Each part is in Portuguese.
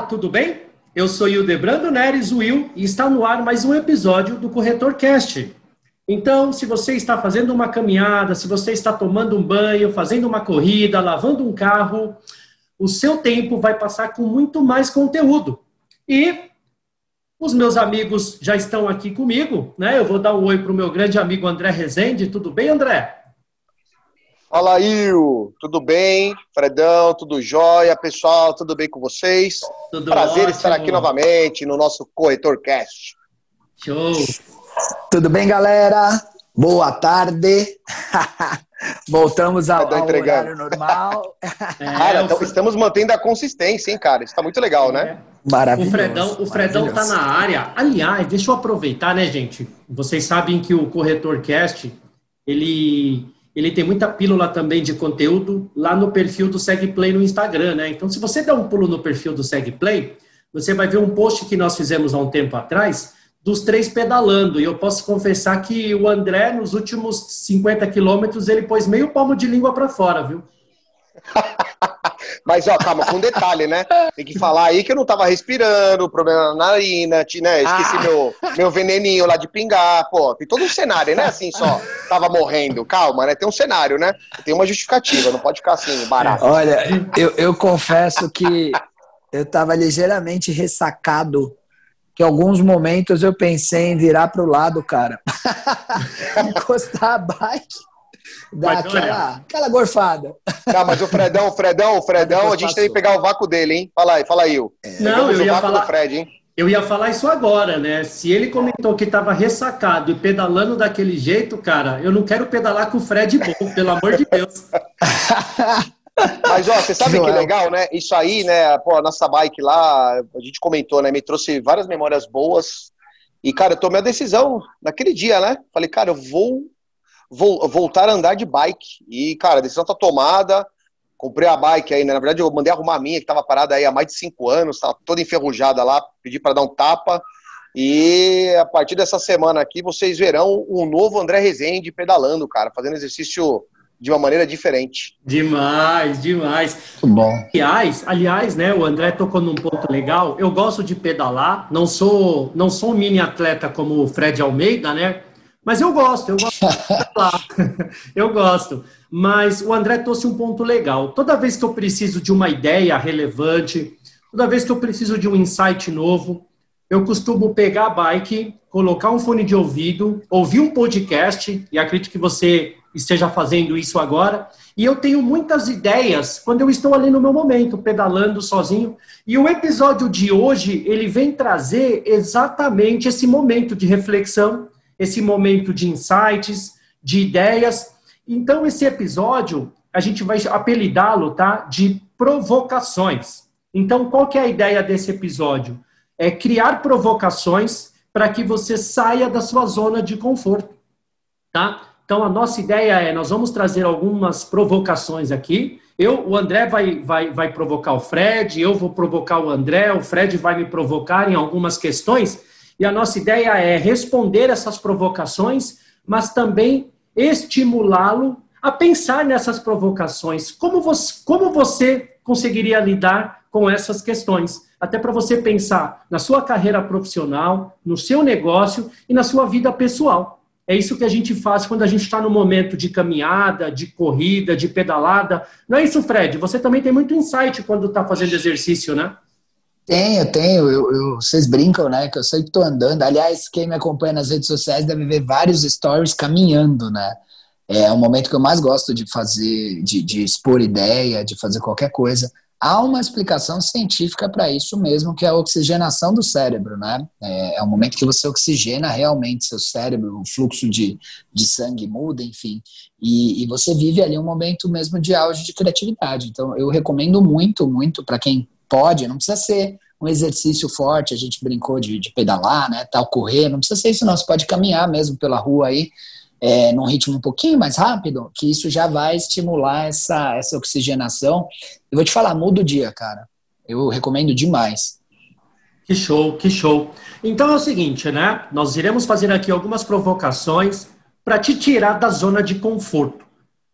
Olá, tudo bem? Eu sou Hildebrando Neres Will e está no ar mais um episódio do Corretor Cast. Então, se você está fazendo uma caminhada, se você está tomando um banho, fazendo uma corrida, lavando um carro, o seu tempo vai passar com muito mais conteúdo. E os meus amigos já estão aqui comigo, né? Eu vou dar um oi para o meu grande amigo André Rezende. Tudo bem, André? Fala, Il. Tudo bem? Fredão, tudo jóia? Pessoal, tudo bem com vocês? Tudo Prazer ótimo. estar aqui novamente no nosso Corretor Cast. Show! Tudo bem, galera? Boa tarde. Voltamos ao, ao horário normal. É, cara, então, estamos mantendo a consistência, hein, cara? Isso tá muito legal, né? é. né? Maravilhoso. O Fredão, o Fredão tá na área. Aliás, deixa eu aproveitar, né, gente? Vocês sabem que o Corretor Cast, ele ele tem muita pílula também de conteúdo lá no perfil do SegPlay no Instagram, né? Então, se você der um pulo no perfil do SegPlay, você vai ver um post que nós fizemos há um tempo atrás dos três pedalando. E eu posso confessar que o André, nos últimos 50 quilômetros, ele pôs meio palmo de língua para fora, viu? Mas, ó, calma, com detalhe, né? Tem que falar aí que eu não tava respirando, problema na narina, né? Esqueci ah. meu, meu veneninho lá de pingar, pô. Tem todo um cenário, né? Assim, só tava morrendo. Calma, né? Tem um cenário, né? Tem uma justificativa, não pode ficar assim, barato. Olha, eu, eu confesso que eu tava ligeiramente ressacado que em alguns momentos eu pensei em virar pro lado, cara. Encostar a bike Dá aquela, aquela gorfada. Não, mas o Fredão, o Fredão, o Fredão, a gente tem que pegar o vácuo dele, hein? Fala aí, fala aí. É. Não, eu ia falar. Fred, hein? Eu ia falar isso agora, né? Se ele comentou que estava ressacado e pedalando daquele jeito, cara, eu não quero pedalar com o Fred bom, pelo amor de Deus. Mas, ó, você sabe que, que legal, né? Isso aí, né? Pô, a nossa bike lá, a gente comentou, né? Me trouxe várias memórias boas. E, cara, eu tomei a decisão naquele dia, né? Falei, cara, eu vou voltar a andar de bike. E, cara, a decisão tá tomada. Comprei a bike aí, né? Na verdade, eu mandei arrumar a minha, que tava parada aí há mais de cinco anos, tava toda enferrujada lá, pedi para dar um tapa. E a partir dessa semana aqui, vocês verão um novo André Rezende pedalando, cara, fazendo exercício de uma maneira diferente. Demais, demais. Muito bom. Aliás, aliás, né, o André tocou num ponto legal. Eu gosto de pedalar, não sou, não sou um mini atleta como o Fred Almeida, né? Mas eu gosto, eu gosto eu gosto. Mas o André trouxe um ponto legal. Toda vez que eu preciso de uma ideia relevante, toda vez que eu preciso de um insight novo, eu costumo pegar a bike, colocar um fone de ouvido, ouvir um podcast, e acredito que você esteja fazendo isso agora, e eu tenho muitas ideias quando eu estou ali no meu momento, pedalando sozinho. E o episódio de hoje, ele vem trazer exatamente esse momento de reflexão esse momento de insights, de ideias. Então, esse episódio, a gente vai apelidá-lo, tá? De provocações. Então, qual que é a ideia desse episódio? É criar provocações para que você saia da sua zona de conforto, tá? Então, a nossa ideia é, nós vamos trazer algumas provocações aqui. Eu, o André vai, vai, vai provocar o Fred, eu vou provocar o André, o Fred vai me provocar em algumas questões e a nossa ideia é responder essas provocações, mas também estimulá-lo a pensar nessas provocações. Como você, como você conseguiria lidar com essas questões? Até para você pensar na sua carreira profissional, no seu negócio e na sua vida pessoal. É isso que a gente faz quando a gente está no momento de caminhada, de corrida, de pedalada. Não é isso, Fred? Você também tem muito insight quando está fazendo exercício, né? Tenho, tenho. Eu, eu, vocês brincam, né? Que eu sempre estou andando. Aliás, quem me acompanha nas redes sociais deve ver vários stories caminhando, né? É o momento que eu mais gosto de fazer, de, de expor ideia, de fazer qualquer coisa. Há uma explicação científica para isso mesmo, que é a oxigenação do cérebro, né? É, é o momento que você oxigena realmente seu cérebro, o fluxo de, de sangue muda, enfim. E, e você vive ali um momento mesmo de auge de criatividade. Então, eu recomendo muito, muito para quem Pode, não precisa ser um exercício forte, a gente brincou de, de pedalar, né, tal, correr, não precisa ser isso não, você pode caminhar mesmo pela rua aí, é, num ritmo um pouquinho mais rápido, que isso já vai estimular essa, essa oxigenação. Eu vou te falar, muda o dia, cara. Eu recomendo demais. Que show, que show. Então é o seguinte, né? Nós iremos fazer aqui algumas provocações para te tirar da zona de conforto.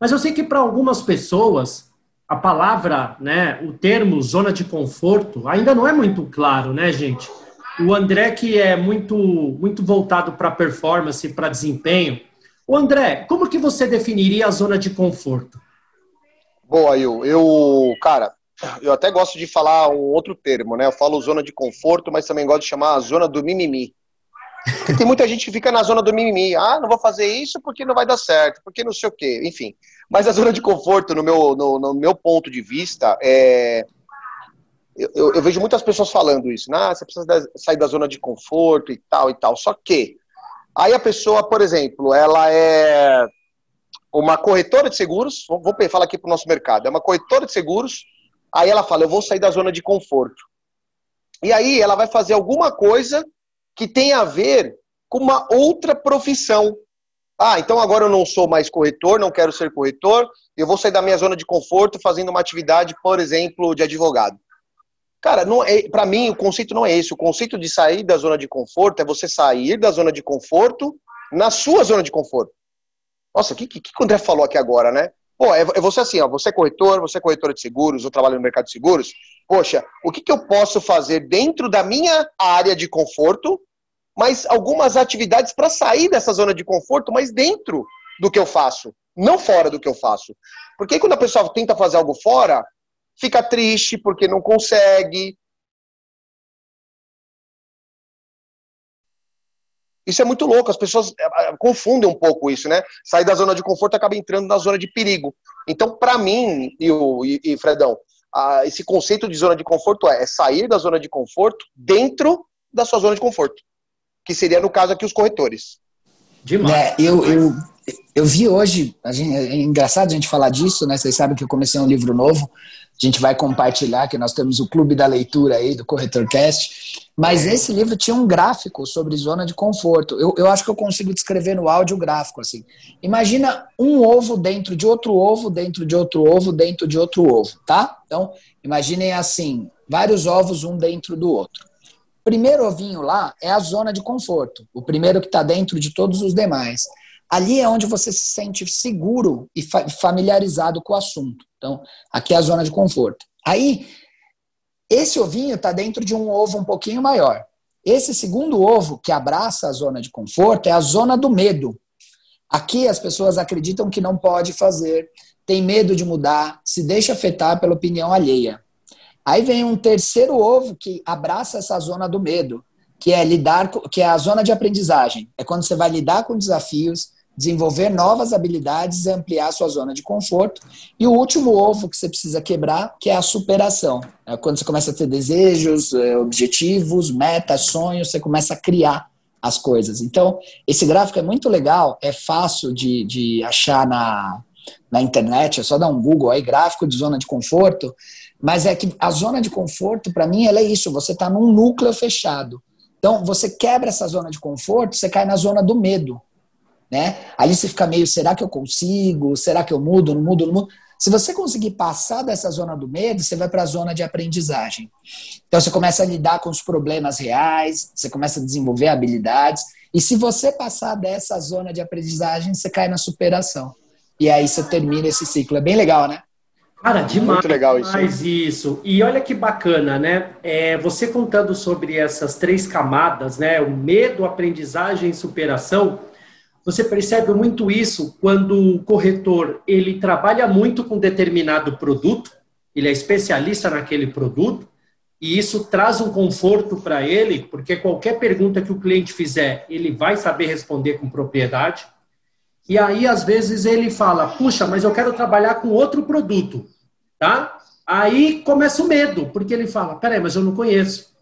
Mas eu sei que para algumas pessoas a palavra, né, o termo zona de conforto ainda não é muito claro, né, gente? O André que é muito muito voltado para performance, para desempenho. O André, como que você definiria a zona de conforto? Boa, eu, eu, cara, eu até gosto de falar um outro termo, né? Eu falo zona de conforto, mas também gosto de chamar a zona do mimimi. Porque tem muita gente que fica na zona do mimimi. Ah, não vou fazer isso porque não vai dar certo, porque não sei o quê, enfim. Mas a zona de conforto, no meu, no, no meu ponto de vista, é. Eu, eu, eu, vejo muitas pessoas falando isso, né? Ah, você precisa sair da zona de conforto e tal e tal. Só que aí a pessoa, por exemplo, ela é uma corretora de seguros, vou falar aqui para o nosso mercado, é uma corretora de seguros, aí ela fala, eu vou sair da zona de conforto. E aí ela vai fazer alguma coisa que tem a ver com uma outra profissão. Ah, então agora eu não sou mais corretor, não quero ser corretor, eu vou sair da minha zona de conforto fazendo uma atividade, por exemplo, de advogado. Cara, é, para mim o conceito não é esse. O conceito de sair da zona de conforto é você sair da zona de conforto na sua zona de conforto. Nossa, o que, que, que o André falou aqui agora, né? Pô, é, é você assim, ó, você é corretor, você é corretora de seguros, eu trabalho no mercado de seguros. Poxa, o que, que eu posso fazer dentro da minha área de conforto mas algumas atividades para sair dessa zona de conforto, mas dentro do que eu faço, não fora do que eu faço. Porque quando a pessoa tenta fazer algo fora, fica triste porque não consegue. Isso é muito louco, as pessoas eh, eh, confundem um pouco isso, né? Sair da zona de conforto acaba entrando na zona de perigo. Então, para mim, e, o, e, e Fredão, esse conceito de zona de conforto é, é sair da zona de conforto dentro da sua zona de conforto que seria, no caso aqui, os corretores. Demais. É, eu, eu, eu vi hoje, a gente, é engraçado a gente falar disso, né? Vocês sabem que eu comecei um livro novo, a gente vai compartilhar, que nós temos o Clube da Leitura aí, do Corretorcast, mas esse livro tinha um gráfico sobre zona de conforto. Eu, eu acho que eu consigo descrever no áudio gráfico, assim. Imagina um ovo dentro de outro ovo, dentro de outro ovo, dentro de outro ovo, tá? Então, imaginem assim, vários ovos um dentro do outro primeiro ovinho lá é a zona de conforto, o primeiro que está dentro de todos os demais. Ali é onde você se sente seguro e familiarizado com o assunto. Então, aqui é a zona de conforto. Aí, esse ovinho está dentro de um ovo um pouquinho maior. Esse segundo ovo, que abraça a zona de conforto, é a zona do medo. Aqui as pessoas acreditam que não pode fazer, tem medo de mudar, se deixa afetar pela opinião alheia. Aí vem um terceiro ovo que abraça essa zona do medo, que é lidar, que é a zona de aprendizagem. É quando você vai lidar com desafios, desenvolver novas habilidades e ampliar sua zona de conforto. E o último ovo que você precisa quebrar, que é a superação. É quando você começa a ter desejos, é, objetivos, metas, sonhos, você começa a criar as coisas. Então, esse gráfico é muito legal, é fácil de, de achar na, na internet, é só dar um Google aí, gráfico de zona de conforto. Mas é que a zona de conforto, para mim, ela é isso. Você está num núcleo fechado. Então, você quebra essa zona de conforto, você cai na zona do medo. Né? Ali você fica meio, será que eu consigo? Será que eu mudo? Não mudo? Não mudo? Se você conseguir passar dessa zona do medo, você vai para a zona de aprendizagem. Então, você começa a lidar com os problemas reais, você começa a desenvolver habilidades. E se você passar dessa zona de aprendizagem, você cai na superação. E aí você termina esse ciclo. É bem legal, né? Cara, demais. Muito legal isso. Demais isso. E olha que bacana, né? É, você contando sobre essas três camadas, né? O medo, aprendizagem e superação. Você percebe muito isso quando o corretor ele trabalha muito com determinado produto, ele é especialista naquele produto, e isso traz um conforto para ele, porque qualquer pergunta que o cliente fizer, ele vai saber responder com propriedade. E aí, às vezes, ele fala: Puxa, mas eu quero trabalhar com outro produto tá? Aí começa o medo, porque ele fala: peraí, mas eu não conheço,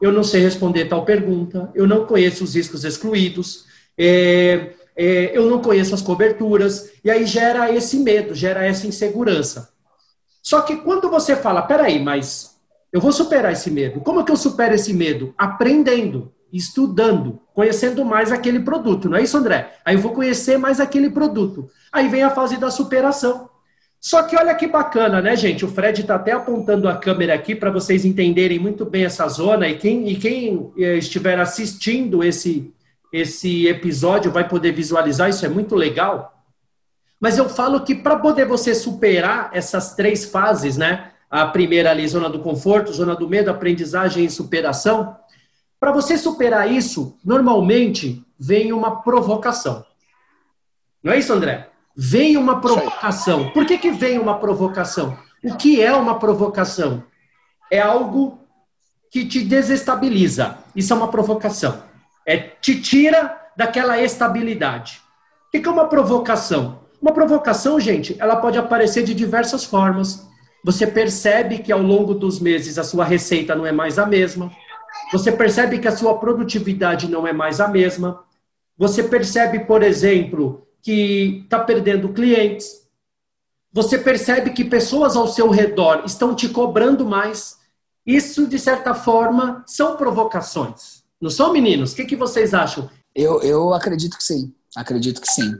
eu não sei responder tal pergunta, eu não conheço os riscos excluídos, é, é, eu não conheço as coberturas, e aí gera esse medo, gera essa insegurança. Só que quando você fala: peraí, mas eu vou superar esse medo, como é que eu supero esse medo? Aprendendo, estudando, conhecendo mais aquele produto, não é isso, André? Aí eu vou conhecer mais aquele produto. Aí vem a fase da superação. Só que olha que bacana, né, gente? O Fred está até apontando a câmera aqui para vocês entenderem muito bem essa zona e quem, e quem eh, estiver assistindo esse, esse episódio vai poder visualizar, isso é muito legal. Mas eu falo que para poder você superar essas três fases, né? A primeira ali, zona do conforto, zona do medo, aprendizagem e superação. Para você superar isso, normalmente vem uma provocação. Não é isso, André? Vem uma provocação. Por que, que vem uma provocação? O que é uma provocação? É algo que te desestabiliza. Isso é uma provocação. É te tira daquela estabilidade. O que é uma provocação? Uma provocação, gente, ela pode aparecer de diversas formas. Você percebe que ao longo dos meses a sua receita não é mais a mesma. Você percebe que a sua produtividade não é mais a mesma. Você percebe, por exemplo, que está perdendo clientes. Você percebe que pessoas ao seu redor estão te cobrando mais. Isso, de certa forma, são provocações. Não são, meninos? O que, que vocês acham? Eu, eu acredito que sim. Acredito que sim.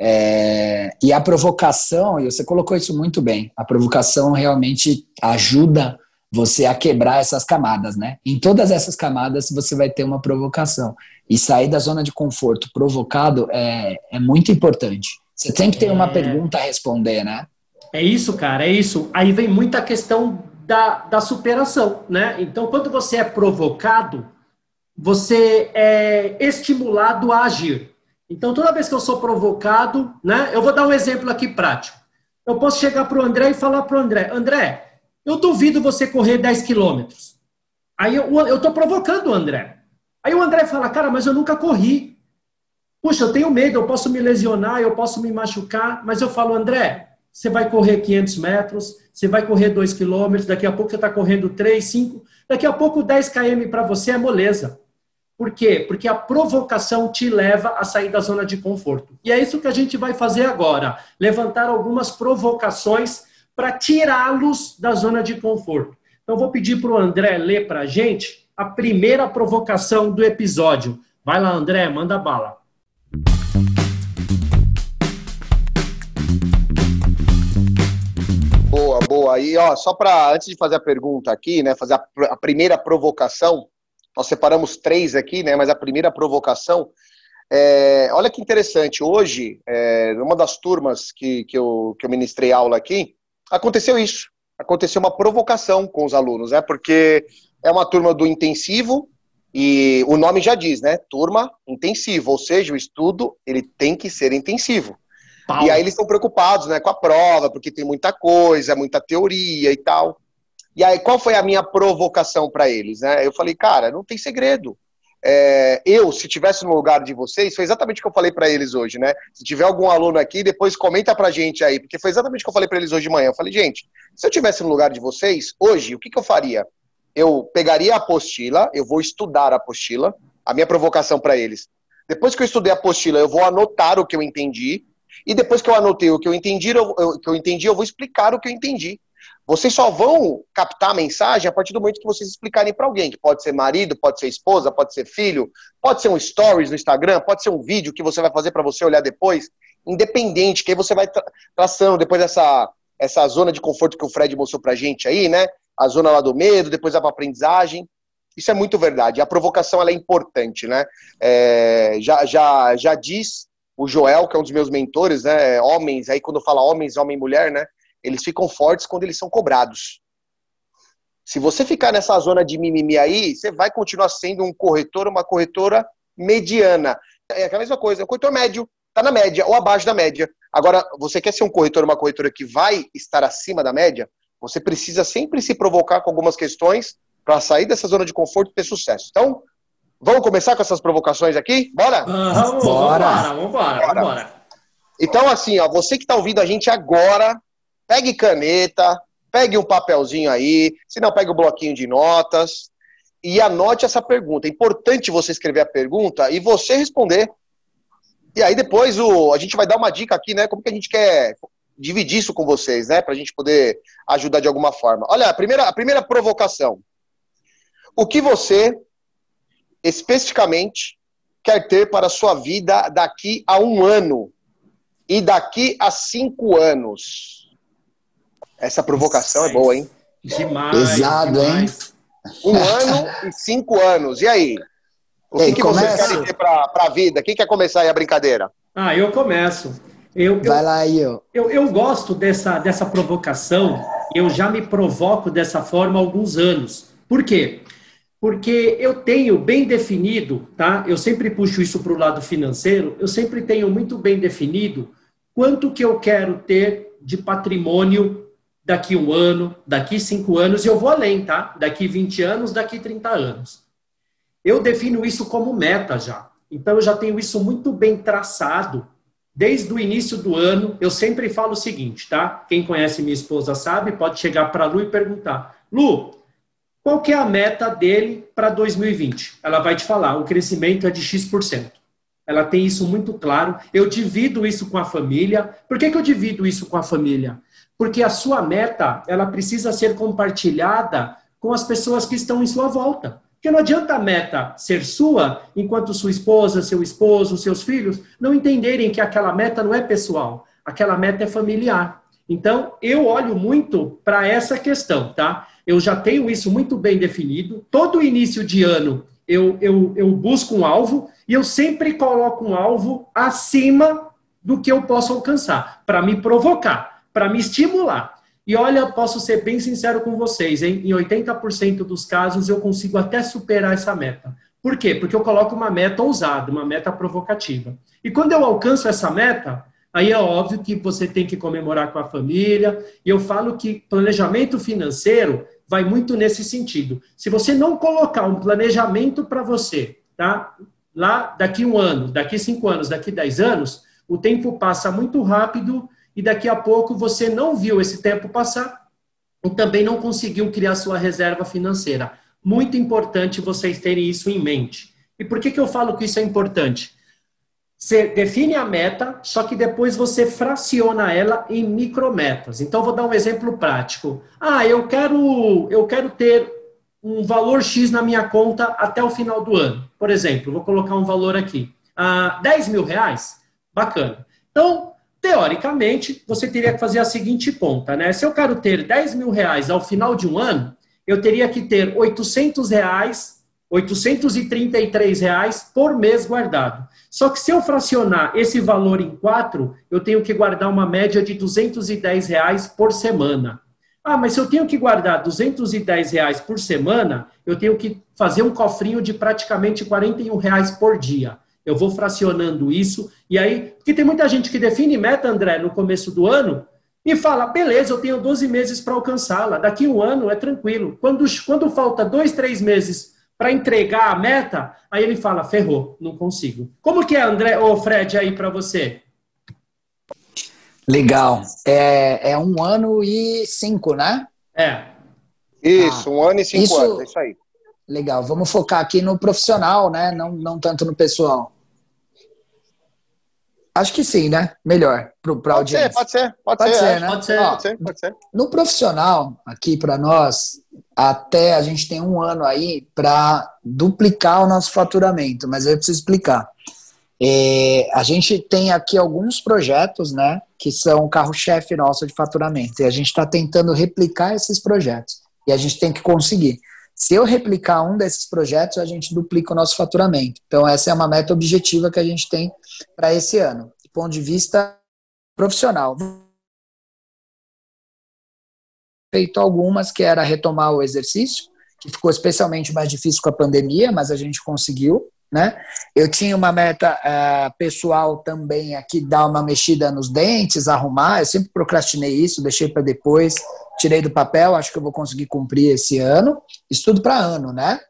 É... E a provocação, e você colocou isso muito bem, a provocação realmente ajuda você a quebrar essas camadas, né? Em todas essas camadas você vai ter uma provocação. E sair da zona de conforto provocado é, é muito importante. Você tem que ter é... uma pergunta a responder, né? É isso, cara, é isso. Aí vem muita questão da, da superação, né? Então, quando você é provocado, você é estimulado a agir. Então, toda vez que eu sou provocado, né? Eu vou dar um exemplo aqui prático. Eu posso chegar para o André e falar para o André: André, eu duvido você correr 10 quilômetros. Aí eu estou provocando o André. Aí o André fala: Cara, mas eu nunca corri. Puxa, eu tenho medo, eu posso me lesionar, eu posso me machucar. Mas eu falo: André, você vai correr 500 metros, você vai correr 2 quilômetros, daqui a pouco você está correndo 3, 5, daqui a pouco 10 km para você é moleza. Por quê? Porque a provocação te leva a sair da zona de conforto. E é isso que a gente vai fazer agora: levantar algumas provocações para tirá-los da zona de conforto. Então, vou pedir para o André ler para a gente a primeira provocação do episódio. Vai lá, André, manda bala. Boa, boa. E ó, só para antes de fazer a pergunta aqui, né, fazer a, a, primeira provocação, nós separamos três aqui, né, mas a primeira provocação, é, olha que interessante. Hoje, é, numa das turmas que, que, eu, que eu ministrei aula aqui, aconteceu isso. Aconteceu uma provocação com os alunos, né, porque é uma turma do intensivo e o nome já diz, né, turma intensivo, ou seja, o estudo ele tem que ser intensivo. Pau. E aí eles estão preocupados, né, com a prova, porque tem muita coisa, muita teoria e tal. E aí qual foi a minha provocação para eles, né? Eu falei, cara, não tem segredo. É, eu, se tivesse no lugar de vocês, foi exatamente o que eu falei para eles hoje, né? Se tiver algum aluno aqui, depois comenta pra gente aí, porque foi exatamente o que eu falei para eles hoje de manhã. Eu falei, gente, se eu tivesse no lugar de vocês, hoje, o que, que eu faria? Eu pegaria a apostila, eu vou estudar a apostila, a minha provocação para eles. Depois que eu estudei a apostila, eu vou anotar o que eu entendi, e depois que eu anotei o que eu entendi, eu, eu, que eu entendi, eu vou explicar o que eu entendi. Vocês só vão captar a mensagem a partir do momento que vocês explicarem para alguém, que pode ser marido, pode ser esposa, pode ser filho, pode ser um stories no Instagram, pode ser um vídeo que você vai fazer para você olhar depois, independente, que aí você vai tra traçando depois dessa essa zona de conforto que o Fred mostrou pra gente aí, né? A zona lá do medo, depois a aprendizagem. Isso é muito verdade. A provocação ela é importante, né? É, já, já, já diz o Joel, que é um dos meus mentores, né? Homens, aí quando fala homens, homem e mulher, né? Eles ficam fortes quando eles são cobrados. Se você ficar nessa zona de mimimi aí, você vai continuar sendo um corretor, uma corretora mediana. É a mesma coisa, um corretor médio, tá na média ou abaixo da média. Agora, você quer ser um corretor, uma corretora que vai estar acima da média? Você precisa sempre se provocar com algumas questões para sair dessa zona de conforto e ter sucesso. Então, Vamos começar com essas provocações aqui? Bora? vamos, bora. Vamos embora, vamos Então, assim, ó, você que está ouvindo a gente agora, pegue caneta, pegue um papelzinho aí, se não, pegue o um bloquinho de notas e anote essa pergunta. É importante você escrever a pergunta e você responder. E aí depois o, a gente vai dar uma dica aqui, né? Como que a gente quer dividir isso com vocês, né? Para a gente poder ajudar de alguma forma. Olha, a primeira, a primeira provocação. O que você especificamente quer ter para a sua vida daqui a um ano e daqui a cinco anos? Essa provocação é boa, hein? Demais. Pesado, demais. hein? Um ano e cinco anos. E aí? O que, que vocês querem ter para a vida? Quem quer começar aí a brincadeira? Ah, eu começo. Eu, Vai eu, lá, eu. eu. Eu gosto dessa, dessa provocação, eu já me provoco dessa forma há alguns anos. Por quê? Porque eu tenho bem definido, tá? Eu sempre puxo isso para o lado financeiro, eu sempre tenho muito bem definido quanto que eu quero ter de patrimônio daqui um ano, daqui cinco anos, e eu vou além, tá? Daqui 20 anos, daqui 30 anos. Eu defino isso como meta já. Então eu já tenho isso muito bem traçado desde o início do ano. Eu sempre falo o seguinte, tá? Quem conhece minha esposa sabe, pode chegar para Lu e perguntar: Lu, qual que é a meta dele para 2020? Ela vai te falar: o crescimento é de X%. Ela tem isso muito claro. Eu divido isso com a família. Por que, que eu divido isso com a família? Porque a sua meta, ela precisa ser compartilhada com as pessoas que estão em sua volta. Porque não adianta a meta ser sua, enquanto sua esposa, seu esposo, seus filhos não entenderem que aquela meta não é pessoal, aquela meta é familiar. Então, eu olho muito para essa questão, tá? Eu já tenho isso muito bem definido. Todo início de ano, eu, eu, eu busco um alvo e eu sempre coloco um alvo acima do que eu posso alcançar, para me provocar, para me estimular. E olha, posso ser bem sincero com vocês, hein? em 80% dos casos eu consigo até superar essa meta. Por quê? Porque eu coloco uma meta ousada, uma meta provocativa. E quando eu alcanço essa meta, aí é óbvio que você tem que comemorar com a família. E eu falo que planejamento financeiro vai muito nesse sentido. Se você não colocar um planejamento para você, tá? Lá daqui um ano, daqui cinco anos, daqui dez anos, o tempo passa muito rápido e daqui a pouco você não viu esse tempo passar e também não conseguiu criar sua reserva financeira. Muito importante vocês terem isso em mente. E por que, que eu falo que isso é importante? Você define a meta, só que depois você fraciona ela em micrometas. Então, vou dar um exemplo prático. Ah, eu quero, eu quero ter um valor X na minha conta até o final do ano. Por exemplo, vou colocar um valor aqui. Ah, 10 mil reais? Bacana. Então, teoricamente, você teria que fazer a seguinte conta, né? Se eu quero ter 10 mil reais ao final de um ano, eu teria que ter 800 reais, 833 reais por mês guardado. Só que se eu fracionar esse valor em quatro, eu tenho que guardar uma média de 210 reais por semana. Ah, mas se eu tenho que guardar 210 reais por semana, eu tenho que fazer um cofrinho de praticamente 41 reais por dia. Eu vou fracionando isso, e aí, porque tem muita gente que define meta, André, no começo do ano, e fala, beleza, eu tenho 12 meses para alcançá-la, daqui um ano é tranquilo. Quando, quando falta dois, três meses para entregar a meta, aí ele fala, ferrou, não consigo. Como que é, André, ou Fred, aí para você? Legal. É, é um ano e cinco, né? É. Isso, ah, um ano e cinco isso, anos, é isso aí. Legal. Vamos focar aqui no profissional, né? Não, não tanto no pessoal. Acho que sim, né? Melhor para a audiência. Ser, pode ser, pode, pode ser, ser né? Pode ser, Ó, pode ser, pode ser. No profissional, aqui para nós, até a gente tem um ano aí para duplicar o nosso faturamento, mas eu preciso explicar. É, a gente tem aqui alguns projetos, né, que são carro-chefe nosso de faturamento, e a gente está tentando replicar esses projetos, e a gente tem que conseguir. Se eu replicar um desses projetos, a gente duplica o nosso faturamento. Então, essa é uma meta objetiva que a gente tem para esse ano, do ponto de vista profissional. Feito algumas, que era retomar o exercício, que ficou especialmente mais difícil com a pandemia, mas a gente conseguiu. Né? Eu tinha uma meta uh, pessoal também aqui, dar uma mexida nos dentes, arrumar. Eu sempre procrastinei isso, deixei para depois tirei do papel, acho que eu vou conseguir cumprir esse ano. Estudo para ano, né?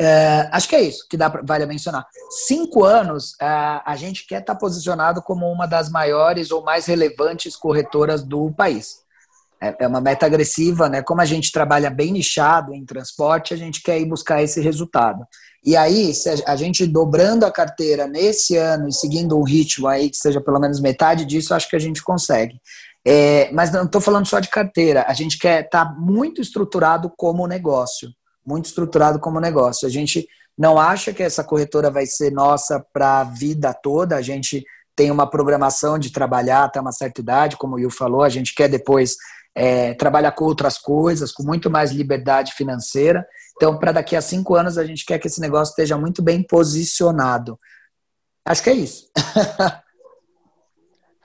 É, acho que é isso que dá pra, vale mencionar. Cinco anos, é, a gente quer estar tá posicionado como uma das maiores ou mais relevantes corretoras do país. É, é uma meta agressiva, né? Como a gente trabalha bem nichado em transporte, a gente quer ir buscar esse resultado. E aí, se a gente dobrando a carteira nesse ano e seguindo um ritmo aí que seja pelo menos metade disso, acho que a gente consegue. É, mas não estou falando só de carteira. A gente quer estar tá muito estruturado como negócio. Muito estruturado como negócio. A gente não acha que essa corretora vai ser nossa para a vida toda. A gente tem uma programação de trabalhar até uma certa idade, como o Will falou. A gente quer depois é, trabalhar com outras coisas, com muito mais liberdade financeira. Então, para daqui a cinco anos, a gente quer que esse negócio esteja muito bem posicionado. Acho que é isso.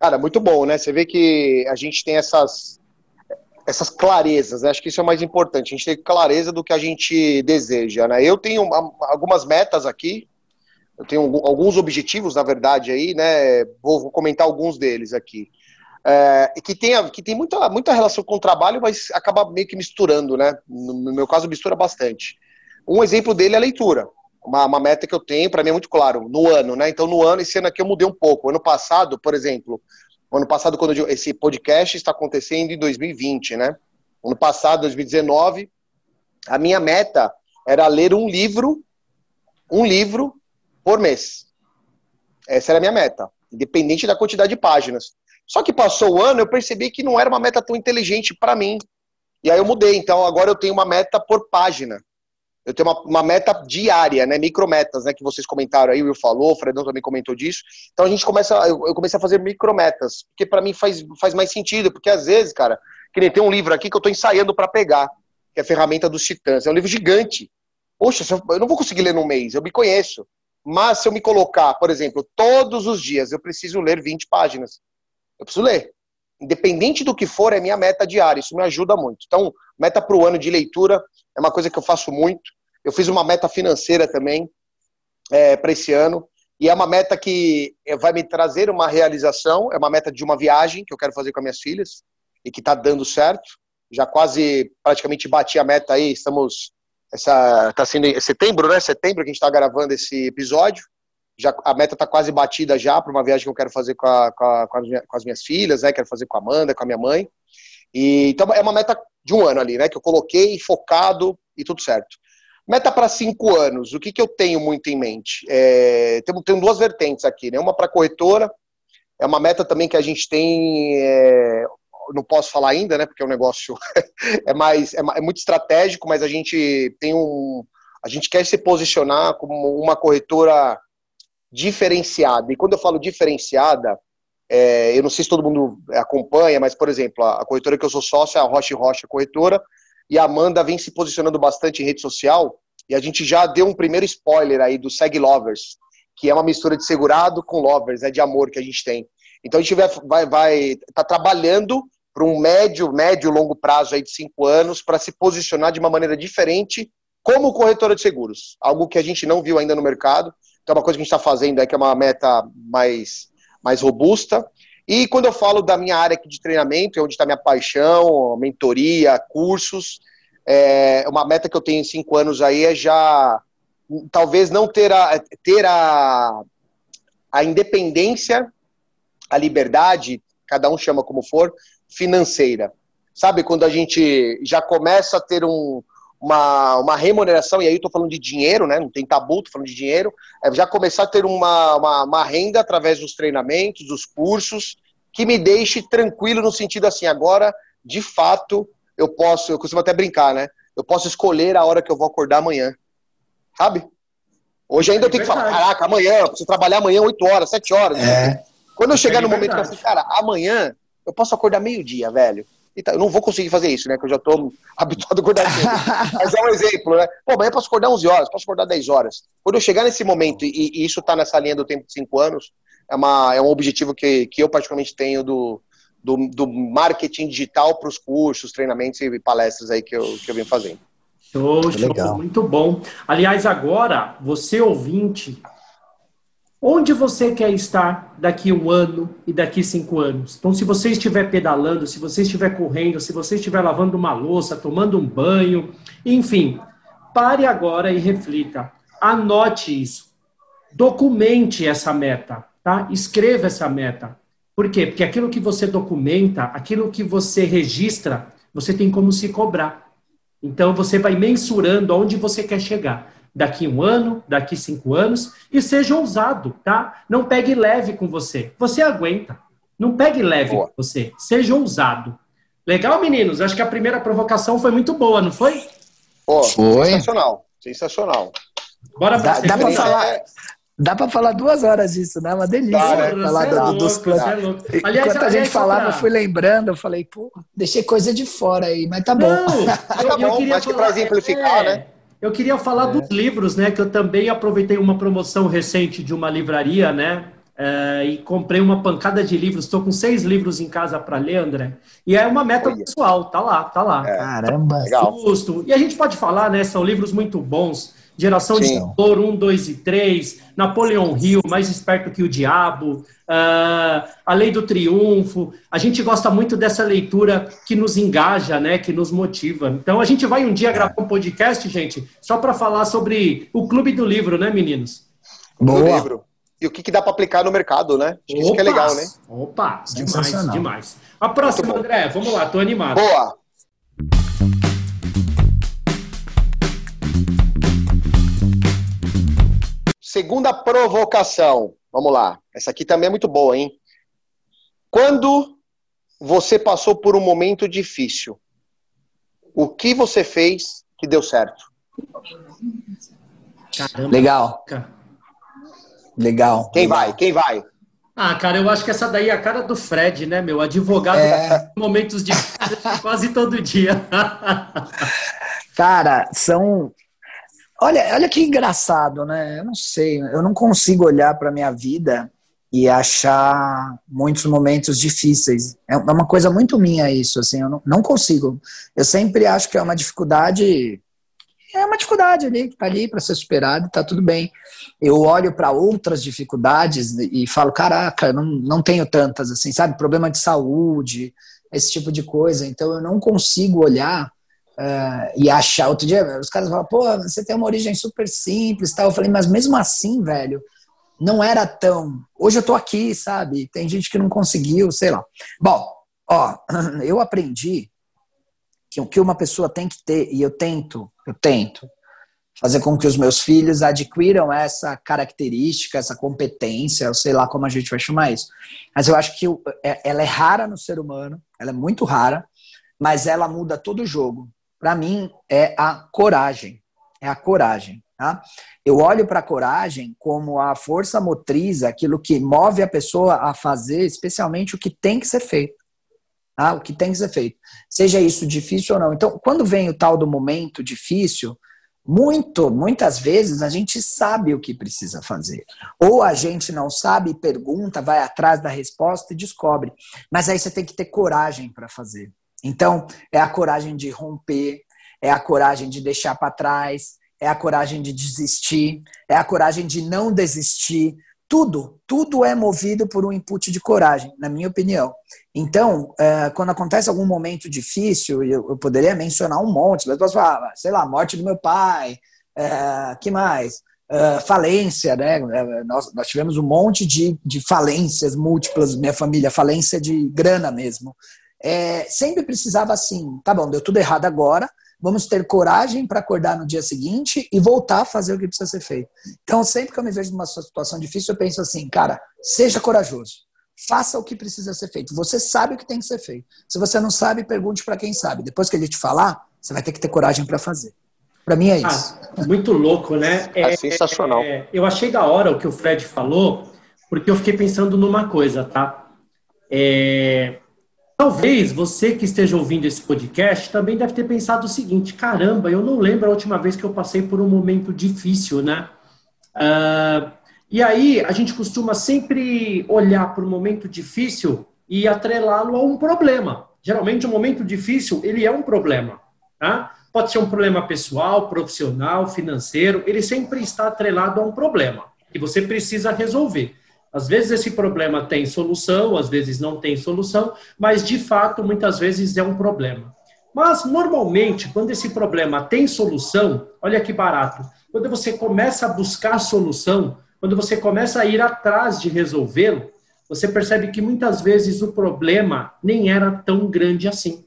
Cara, muito bom, né? Você vê que a gente tem essas, essas clarezas, né? Acho que isso é o mais importante. A gente tem clareza do que a gente deseja, né? Eu tenho algumas metas aqui, eu tenho alguns objetivos, na verdade, aí, né? Vou, comentar alguns deles aqui. É, que tem, que tem muita, muita relação com o trabalho, mas acaba meio que misturando, né? No meu caso, mistura bastante. Um exemplo dele é a leitura. Uma, uma meta que eu tenho, para mim é muito claro, no ano, né? Então, no ano, esse ano aqui eu mudei um pouco. Ano passado, por exemplo, ano passado, quando eu, esse podcast está acontecendo em 2020, né? Ano passado, 2019, a minha meta era ler um livro, um livro por mês. Essa era a minha meta, independente da quantidade de páginas. Só que passou o ano, eu percebi que não era uma meta tão inteligente para mim. E aí eu mudei. Então agora eu tenho uma meta por página. Eu tenho uma, uma, meta diária, né? Micrometas, né? Que vocês comentaram aí, o Will falou, o Fredão também comentou disso. Então a gente começa, eu, eu comecei a fazer micrometas, porque para mim faz, faz mais sentido, porque às vezes, cara, que nem tem um livro aqui que eu tô ensaiando para pegar, que é a ferramenta dos titãs. É um livro gigante. Poxa, eu não vou conseguir ler num mês, eu me conheço. Mas se eu me colocar, por exemplo, todos os dias eu preciso ler 20 páginas. Eu preciso ler. Independente do que for, é minha meta diária. Isso me ajuda muito. Então, meta para o ano de leitura é uma coisa que eu faço muito. Eu fiz uma meta financeira também é, para esse ano. E é uma meta que vai me trazer uma realização. É uma meta de uma viagem que eu quero fazer com as minhas filhas e que está dando certo. Já quase praticamente bati a meta aí. Estamos. Essa, tá sendo em setembro, né? Setembro que a gente está gravando esse episódio já a meta está quase batida já para uma viagem que eu quero fazer com, a, com, a, com, as minhas, com, as minhas filhas, né? Quero fazer com a Amanda, com a minha mãe. E, então é uma meta de um ano ali, né? Que eu coloquei focado e tudo certo. Meta para cinco anos, o que, que eu tenho muito em mente? É, tem, tem duas vertentes aqui, né? Uma para corretora, é uma meta também que a gente tem. É, não posso falar ainda, né? Porque é um negócio é mais é, é muito estratégico, mas a gente tem um, a gente quer se posicionar como uma corretora diferenciada. E quando eu falo diferenciada, é, eu não sei se todo mundo acompanha, mas, por exemplo, a, a corretora que eu sou sócio é a Rocha Rocha Corretora, e a Amanda vem se posicionando bastante em rede social, e a gente já deu um primeiro spoiler aí do Seg Lovers, que é uma mistura de segurado com lovers, é de amor que a gente tem. Então a gente vai vai, vai tá trabalhando para um médio, médio, longo prazo aí de cinco anos para se posicionar de uma maneira diferente como corretora de seguros, algo que a gente não viu ainda no mercado. Então, é uma coisa que a gente está fazendo é que é uma meta mais, mais robusta. E quando eu falo da minha área aqui de treinamento, é onde está minha paixão, mentoria, cursos, é uma meta que eu tenho em cinco anos aí é já talvez não ter a, ter a, a independência, a liberdade, cada um chama como for, financeira. Sabe, quando a gente já começa a ter um, uma, uma remuneração, e aí estou falando de dinheiro, né? Não tem tabu, estou falando de dinheiro, é já começar a ter uma, uma, uma, renda através dos treinamentos, dos cursos, que me deixe tranquilo no sentido assim, agora, de fato, eu posso, eu costumo até brincar, né? Eu posso escolher a hora que eu vou acordar amanhã. Sabe? Hoje ainda é eu tenho verdade. que falar, caraca, amanhã, eu preciso trabalhar amanhã 8 horas, 7 horas. É. Quando eu chegar é no momento que eu assim, cara, amanhã eu posso acordar meio-dia, velho. Tá, eu não vou conseguir fazer isso, né? Que eu já estou habituado a acordar cedo. Mas é um exemplo, né? Pô, amanhã eu posso acordar 11 horas, posso acordar 10 horas. Quando eu chegar nesse momento, e, e isso está nessa linha do tempo de 5 anos, é, uma, é um objetivo que, que eu particularmente tenho do, do, do marketing digital para os cursos, treinamentos e palestras aí que eu, que eu venho fazendo. Show, show, muito bom. Aliás, agora, você ouvinte, Onde você quer estar daqui um ano e daqui cinco anos? Então, se você estiver pedalando, se você estiver correndo, se você estiver lavando uma louça, tomando um banho, enfim, pare agora e reflita. Anote isso. Documente essa meta, tá? Escreva essa meta. Por quê? Porque aquilo que você documenta, aquilo que você registra, você tem como se cobrar. Então, você vai mensurando aonde você quer chegar daqui um ano, daqui cinco anos, e seja ousado, tá? Não pegue leve com você. Você aguenta. Não pegue leve boa. com você. Seja ousado. Legal, meninos? Acho que a primeira provocação foi muito boa, não foi? Pô, foi. Sensacional. Sensacional. Bora pra dá, dá pra falar. Dá para falar duas horas disso, né? Uma delícia né? falar é do, louco, dos planos. É aliás, Enquanto a gente falava, pra... eu fui lembrando, eu falei, pô, deixei coisa de fora aí, mas tá bom. Não, eu, tá bom, eu mas que para exemplificar, é, né? Eu queria falar é. dos livros, né? Que eu também aproveitei uma promoção recente de uma livraria, né? é, e comprei uma pancada de livros. Estou com seis livros em casa para ler, André. E é uma meta Olha. pessoal, tá lá, tá lá. É. Caramba! Legal. Justo. E a gente pode falar, né? São livros muito bons. Geração Sim. de Dor 1, 2 e 3, Napoleão Hill, Mais Esperto que o Diabo, uh, A Lei do Triunfo. A gente gosta muito dessa leitura que nos engaja, né, que nos motiva. Então a gente vai um dia gravar um podcast, gente, só para falar sobre o Clube do Livro, né, meninos? Boa. Do livro. E o que, que dá para aplicar no mercado, né? Acho que isso que é legal, né? Opa, demais, demais. A próxima, André, vamos lá, tô animado. Boa. Segunda provocação. Vamos lá. Essa aqui também é muito boa, hein? Quando você passou por um momento difícil, o que você fez que deu certo? Caramba. Legal. Legal. Quem legal. vai? Quem vai? Ah, cara, eu acho que essa daí é a cara do Fred, né, meu? Advogado é... momentos difíceis quase todo dia. cara, são Olha, olha que engraçado, né? Eu não sei, eu não consigo olhar para minha vida e achar muitos momentos difíceis. É, é uma coisa muito minha isso, assim, eu não, não consigo. Eu sempre acho que é uma dificuldade, é uma dificuldade ali, que tá ali para ser superada, tá tudo bem. Eu olho para outras dificuldades e falo, caraca, não, não tenho tantas, assim, sabe? Problema de saúde, esse tipo de coisa. Então eu não consigo olhar Uh, e achar. Outro dia, os caras falam, pô, você tem uma origem super simples tal. Eu falei, mas mesmo assim, velho, não era tão. Hoje eu tô aqui, sabe? Tem gente que não conseguiu, sei lá. Bom, ó, eu aprendi que o que uma pessoa tem que ter, e eu tento, eu tento fazer com que os meus filhos adquiram essa característica, essa competência, eu sei lá como a gente vai chamar isso. Mas eu acho que é, ela é rara no ser humano, ela é muito rara, mas ela muda todo o jogo para mim, é a coragem. É a coragem. Tá? Eu olho para a coragem como a força motriz, aquilo que move a pessoa a fazer, especialmente o que tem que ser feito. Tá? O que tem que ser feito. Seja isso difícil ou não. Então, quando vem o tal do momento difícil, muito, muitas vezes a gente sabe o que precisa fazer. Ou a gente não sabe, pergunta, vai atrás da resposta e descobre. Mas aí você tem que ter coragem para fazer. Então, é a coragem de romper, é a coragem de deixar para trás, é a coragem de desistir, é a coragem de não desistir. Tudo, tudo é movido por um input de coragem, na minha opinião. Então, é, quando acontece algum momento difícil, eu, poderia mencionar um monte, mas posso falar, sei lá, morte do meu pai, é, que mais? Uh, falência, né? Nós, nós tivemos um monte de, de falências múltiplas, minha família, falência de grana mesmo é, sempre precisava assim, tá bom, deu tudo errado agora, vamos ter coragem para acordar no dia seguinte e voltar a fazer o que precisa ser feito. Então, sempre que eu me vejo numa situação difícil, eu penso assim, cara, seja corajoso. Faça o que precisa ser feito. Você sabe o que tem que ser feito. Se você não sabe, pergunte para quem sabe. Depois que ele te falar, você vai ter que ter coragem para fazer. Para mim é isso. Ah, muito louco, né? É, é sensacional. É, eu achei da hora o que o Fred falou, porque eu fiquei pensando numa coisa, tá? É, Talvez você que esteja ouvindo esse podcast também deve ter pensado o seguinte: caramba, eu não lembro a última vez que eu passei por um momento difícil, né? Uh, e aí a gente costuma sempre olhar para o momento difícil e atrelá-lo a um problema. Geralmente, um momento difícil ele é um problema, tá? Pode ser um problema pessoal, profissional, financeiro. Ele sempre está atrelado a um problema que você precisa resolver. Às vezes esse problema tem solução, às vezes não tem solução, mas de fato muitas vezes é um problema. Mas normalmente, quando esse problema tem solução, olha que barato. Quando você começa a buscar solução, quando você começa a ir atrás de resolvê-lo, você percebe que muitas vezes o problema nem era tão grande assim.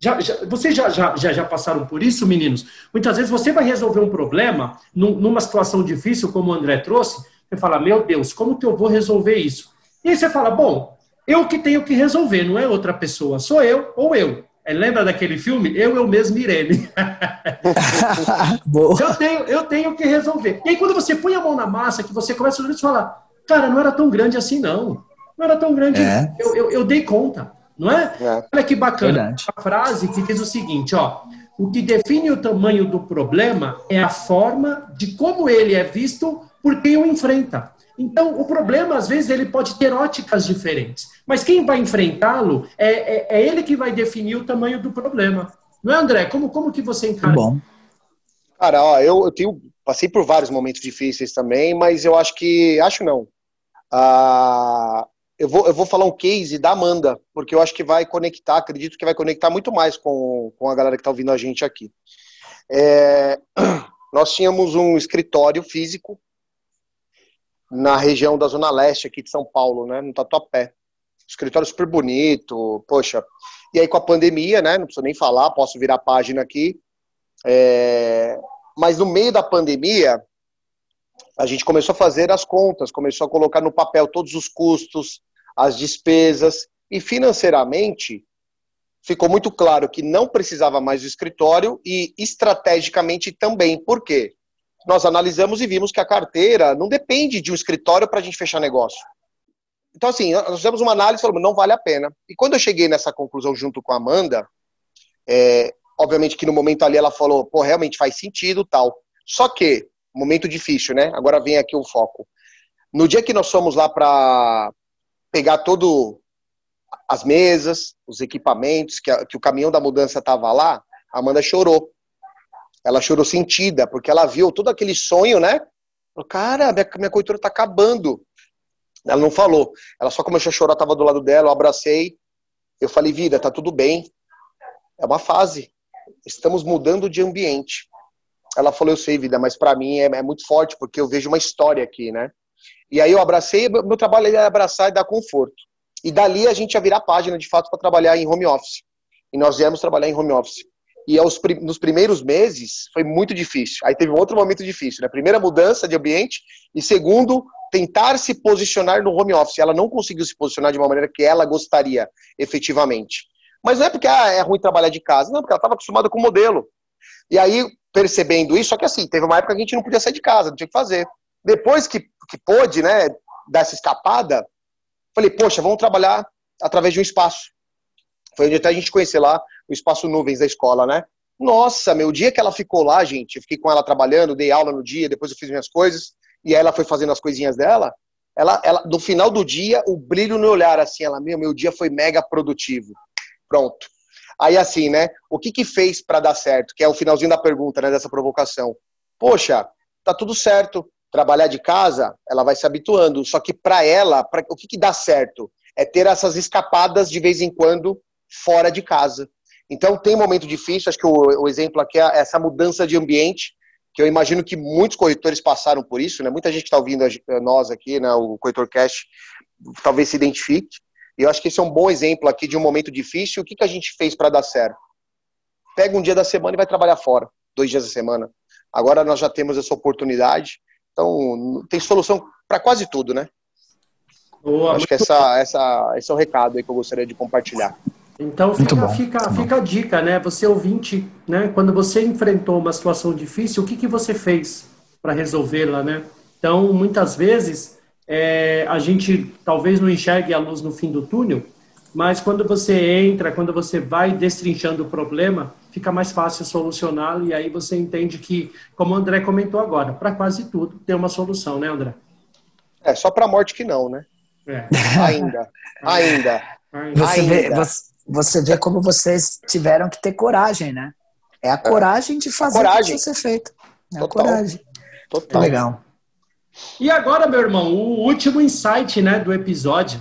Já, já, vocês já, já, já, passaram por isso, meninos? Muitas vezes você vai resolver um problema num, numa situação difícil, como o André trouxe, você fala, meu Deus, como que eu vou resolver isso? E aí você fala, bom, eu que tenho que resolver, não é outra pessoa, sou eu ou eu. É, lembra daquele filme? Eu, eu mesmo, Irene. eu, tenho, eu tenho que resolver. E aí, quando você põe a mão na massa, que você começa a olhar e fala, cara, não era tão grande assim, não. Não era tão grande. É. Eu, eu, eu, dei conta, não é? é. Olha que bacana. Verdade. A frase que diz o seguinte, ó. O que define o tamanho do problema é a forma de como ele é visto por quem o enfrenta. Então, o problema, às vezes, ele pode ter óticas diferentes. Mas quem vai enfrentá-lo é, é, é, ele que vai definir o tamanho do problema. Não é, André? Como, como que você encara? Bom. Cara, ó, eu, eu tenho, passei por vários momentos difíceis também, mas eu acho que. Acho não. Ah, eu, vou, eu vou falar um case da Amanda, porque eu acho que vai conectar, acredito que vai conectar muito mais com, com a galera que está ouvindo a gente aqui. É, nós tínhamos um escritório físico na região da Zona Leste aqui de São Paulo, né, no Tatuapé. Escritório super bonito, poxa. E aí com a pandemia, né, não preciso nem falar, posso virar a página aqui. É, mas no meio da pandemia, a gente começou a fazer as contas, começou a colocar no papel todos os custos, as despesas, e financeiramente ficou muito claro que não precisava mais do escritório e estrategicamente também. Por quê? Nós analisamos e vimos que a carteira não depende de um escritório para a gente fechar negócio. Então, assim, nós fizemos uma análise e falamos, não vale a pena. E quando eu cheguei nessa conclusão junto com a Amanda, é, obviamente que no momento ali ela falou, pô, realmente faz sentido tal. Só que, momento difícil, né? Agora vem aqui o foco. No dia que nós fomos lá para pegar todo as mesas, os equipamentos, que, a, que o caminhão da mudança estava lá, a Amanda chorou. Ela chorou sentida, porque ela viu todo aquele sonho, né? Cara, minha, minha coitura tá acabando. Ela não falou. Ela só começou a chorar, tava do lado dela, eu abracei. Eu falei, vida, tá tudo bem. É uma fase. Estamos mudando de ambiente. Ela falou, eu sei, vida, mas para mim é, é, muito forte, porque eu vejo uma história aqui, né? E aí eu abracei, meu trabalho é abraçar e dar conforto. E dali a gente ia virar página, de fato, para trabalhar em home office. E nós viemos trabalhar em home office. E aos, nos primeiros meses foi muito difícil. Aí teve um outro momento difícil, né? Primeira mudança de ambiente e segundo, tentar se posicionar no home office. Ela não conseguiu se posicionar de uma maneira que ela gostaria, efetivamente. Mas não é porque ah, é ruim trabalhar de casa, não, porque ela estava acostumada com o modelo. E aí, percebendo isso, só que assim, teve uma época que a gente não podia sair de casa, não tinha que fazer. Depois que, que pôde, né, dar essa escapada, falei, poxa, vamos trabalhar através de um espaço. Foi onde até a gente conheceu lá o espaço nuvens da escola, né? Nossa, meu dia que ela ficou lá, gente, eu fiquei com ela trabalhando, dei aula no dia, depois eu fiz minhas coisas, e aí ela foi fazendo as coisinhas dela. Ela, ela, no final do dia, o brilho no olhar, assim, ela, meu, meu dia foi mega produtivo. Pronto. Aí, assim, né? O que que fez para dar certo? Que é o finalzinho da pergunta, né? Dessa provocação. Poxa, tá tudo certo. Trabalhar de casa, ela vai se habituando. Só que para ela, pra, o que que dá certo? É ter essas escapadas de vez em quando fora de casa. Então, tem momento difícil, acho que o, o exemplo aqui é essa mudança de ambiente, que eu imagino que muitos corretores passaram por isso, né? Muita gente que está ouvindo a, nós aqui, né, o Corretor Cash, talvez se identifique. E eu acho que esse é um bom exemplo aqui de um momento difícil. O que, que a gente fez para dar certo? Pega um dia da semana e vai trabalhar fora, dois dias da semana. Agora nós já temos essa oportunidade. Então, tem solução para quase tudo, né? Boa, acho que essa, essa, esse é o recado aí que eu gostaria de compartilhar. Então fica, fica, fica a dica, né? Você ouvinte, né? Quando você enfrentou uma situação difícil, o que, que você fez para resolvê-la, né? Então, muitas vezes, é, a gente talvez não enxergue a luz no fim do túnel, mas quando você entra, quando você vai destrinchando o problema, fica mais fácil solucioná-lo e aí você entende que, como o André comentou agora, para quase tudo tem uma solução, né, André? É, só para a morte que não, né? É. Ainda. Ainda. Você, Ainda. Vê, você, você vê como vocês tiveram que ter coragem, né? É a coragem de fazer coragem. o que ser feito. É Total. a coragem. Total. Legal. E agora, meu irmão, o último insight né, do episódio.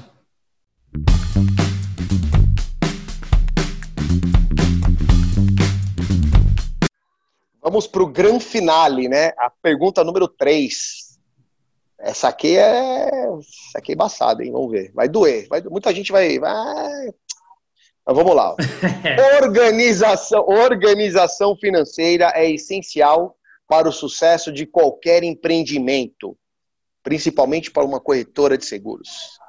Vamos para o grande finale, né? A pergunta número 3. Essa aqui é. Essa aqui é embaçada, hein? Vamos ver. Vai doer. Vai... Muita gente vai. vai... Mas vamos lá. organização, organização financeira é essencial para o sucesso de qualquer empreendimento, principalmente para uma corretora de seguros.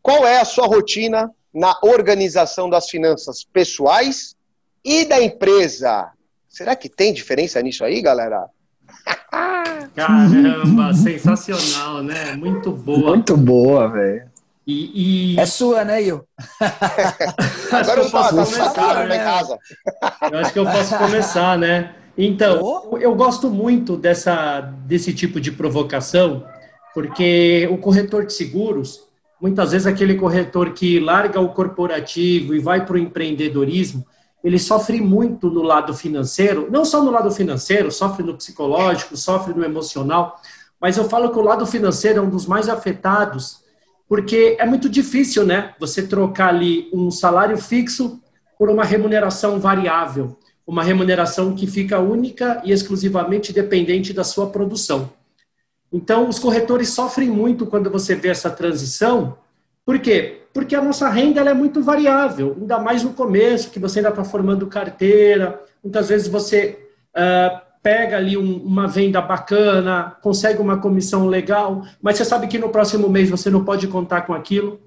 Qual é a sua rotina na organização das finanças pessoais e da empresa? Será que tem diferença nisso aí, galera? Caramba, sensacional, né? Muito boa. Muito boa, velho. E, e... É sua, né, Io? Agora eu posso começar, né? Casa. Eu acho que eu posso começar, né? Então, oh. eu gosto muito dessa, desse tipo de provocação, porque o corretor de seguros, muitas vezes aquele corretor que larga o corporativo e vai para o empreendedorismo, ele sofre muito no lado financeiro, não só no lado financeiro, sofre no psicológico, sofre no emocional, mas eu falo que o lado financeiro é um dos mais afetados, porque é muito difícil, né? Você trocar ali um salário fixo por uma remuneração variável, uma remuneração que fica única e exclusivamente dependente da sua produção. Então, os corretores sofrem muito quando você vê essa transição. Por quê? Porque a nossa renda é muito variável, ainda mais no começo, que você ainda está formando carteira. Muitas vezes você uh, pega ali um, uma venda bacana, consegue uma comissão legal, mas você sabe que no próximo mês você não pode contar com aquilo.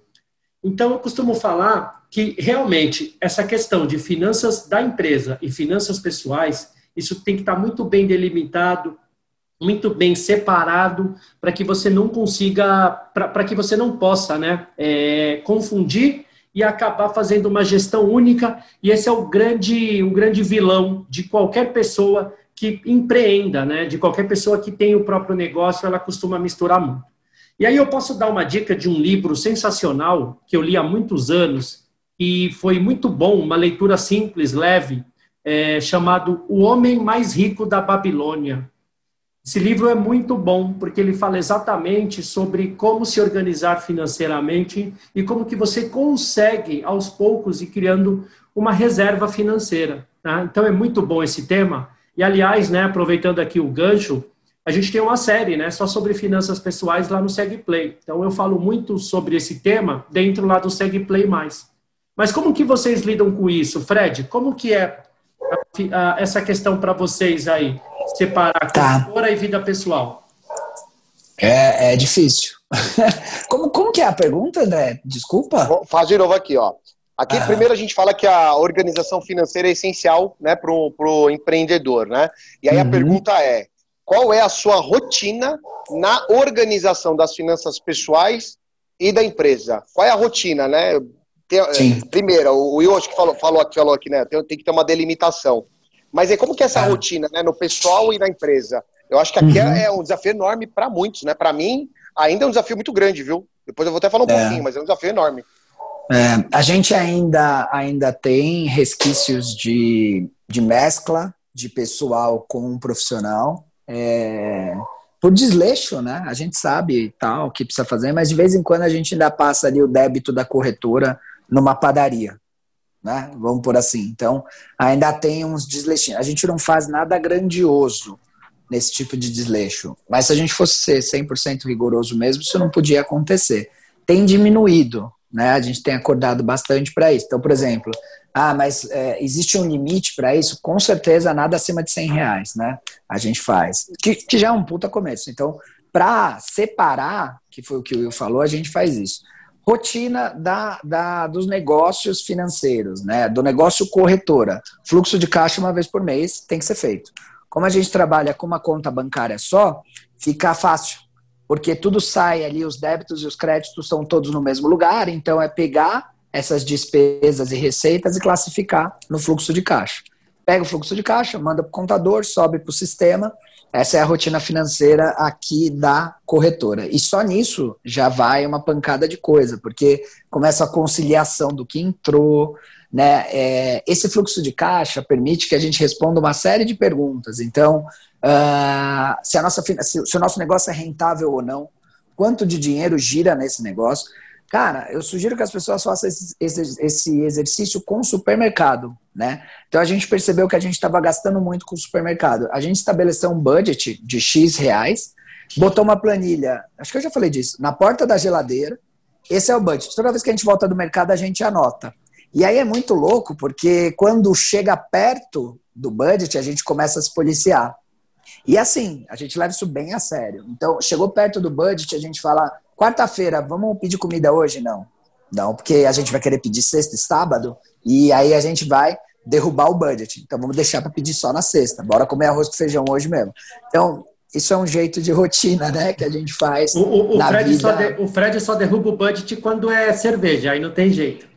Então, eu costumo falar que realmente essa questão de finanças da empresa e finanças pessoais, isso tem que estar muito bem delimitado, muito bem separado, para que você não consiga, para que você não possa né, é, confundir e acabar fazendo uma gestão única. E esse é o grande, o grande vilão de qualquer pessoa que empreenda, né? De qualquer pessoa que tem o próprio negócio, ela costuma misturar muito. E aí eu posso dar uma dica de um livro sensacional que eu li há muitos anos e foi muito bom, uma leitura simples, leve, é, chamado O Homem Mais Rico da Babilônia. Esse livro é muito bom porque ele fala exatamente sobre como se organizar financeiramente e como que você consegue aos poucos ir criando uma reserva financeira. Tá? Então é muito bom esse tema. E aliás, né, aproveitando aqui o gancho, a gente tem uma série, né, só sobre finanças pessoais lá no SegPlay. Então eu falo muito sobre esse tema dentro lá do SegPlay mais. Mas como que vocês lidam com isso, Fred? Como que é a, a, essa questão para vocês aí, separar tá. cultura e vida pessoal? É, é difícil. como, como que é a pergunta, André? Desculpa. Fazer de novo aqui, ó. Aqui, primeiro, a gente fala que a organização financeira é essencial né, para o empreendedor. Né? E aí uhum. a pergunta é: qual é a sua rotina na organização das finanças pessoais e da empresa? Qual é a rotina, né? Tem, eh, primeiro, o Yoshi que falou, falou, falou aqui, né? Tem, tem, que ter uma delimitação. Mas aí, como que é essa ah. rotina, né? No pessoal e na empresa? Eu acho que aqui uhum. é um desafio enorme para muitos, né? Para mim, ainda é um desafio muito grande, viu? Depois eu vou até falar um é. pouquinho, mas é um desafio enorme. É, a gente ainda, ainda tem resquícios de, de mescla de pessoal com um profissional é, por desleixo, né? A gente sabe tal o que precisa fazer, mas de vez em quando a gente ainda passa ali o débito da corretora numa padaria, né? Vamos por assim. Então, ainda tem uns desleixinhos. A gente não faz nada grandioso nesse tipo de desleixo, mas se a gente fosse ser 100% rigoroso mesmo, isso não podia acontecer. Tem diminuído, né? A gente tem acordado bastante para isso. Então, por exemplo, ah, mas é, existe um limite para isso? Com certeza, nada acima de 100 reais, né? A gente faz. Que, que já é um puta começo. Então, para separar, que foi o que o Will falou, a gente faz isso. Rotina da, da, dos negócios financeiros, né? Do negócio corretora. Fluxo de caixa uma vez por mês tem que ser feito. Como a gente trabalha com uma conta bancária só, fica fácil. Porque tudo sai ali, os débitos e os créditos estão todos no mesmo lugar, então é pegar essas despesas e receitas e classificar no fluxo de caixa. Pega o fluxo de caixa, manda para o contador, sobe para o sistema. Essa é a rotina financeira aqui da corretora. E só nisso já vai uma pancada de coisa, porque começa a conciliação do que entrou. Né? É, esse fluxo de caixa permite que a gente responda uma série de perguntas. Então, uh, se, a nossa, se, se o nosso negócio é rentável ou não, quanto de dinheiro gira nesse negócio Cara, eu sugiro que as pessoas façam esse, esse, esse exercício com o supermercado, né? Então a gente percebeu que a gente estava gastando muito com o supermercado. A gente estabeleceu um budget de X reais, botou uma planilha, acho que eu já falei disso, na porta da geladeira. Esse é o budget. Toda vez que a gente volta do mercado, a gente anota. E aí é muito louco, porque quando chega perto do budget, a gente começa a se policiar. E assim, a gente leva isso bem a sério. Então, chegou perto do budget, a gente fala, Quarta-feira, vamos pedir comida hoje? Não. Não, porque a gente vai querer pedir sexta e sábado, e aí a gente vai derrubar o budget. Então vamos deixar para pedir só na sexta. Bora comer arroz com feijão hoje mesmo. Então, isso é um jeito de rotina, né? Que a gente faz. O, o, o Fred, vida... só de, o Fred só derruba o budget quando é cerveja, aí não tem jeito.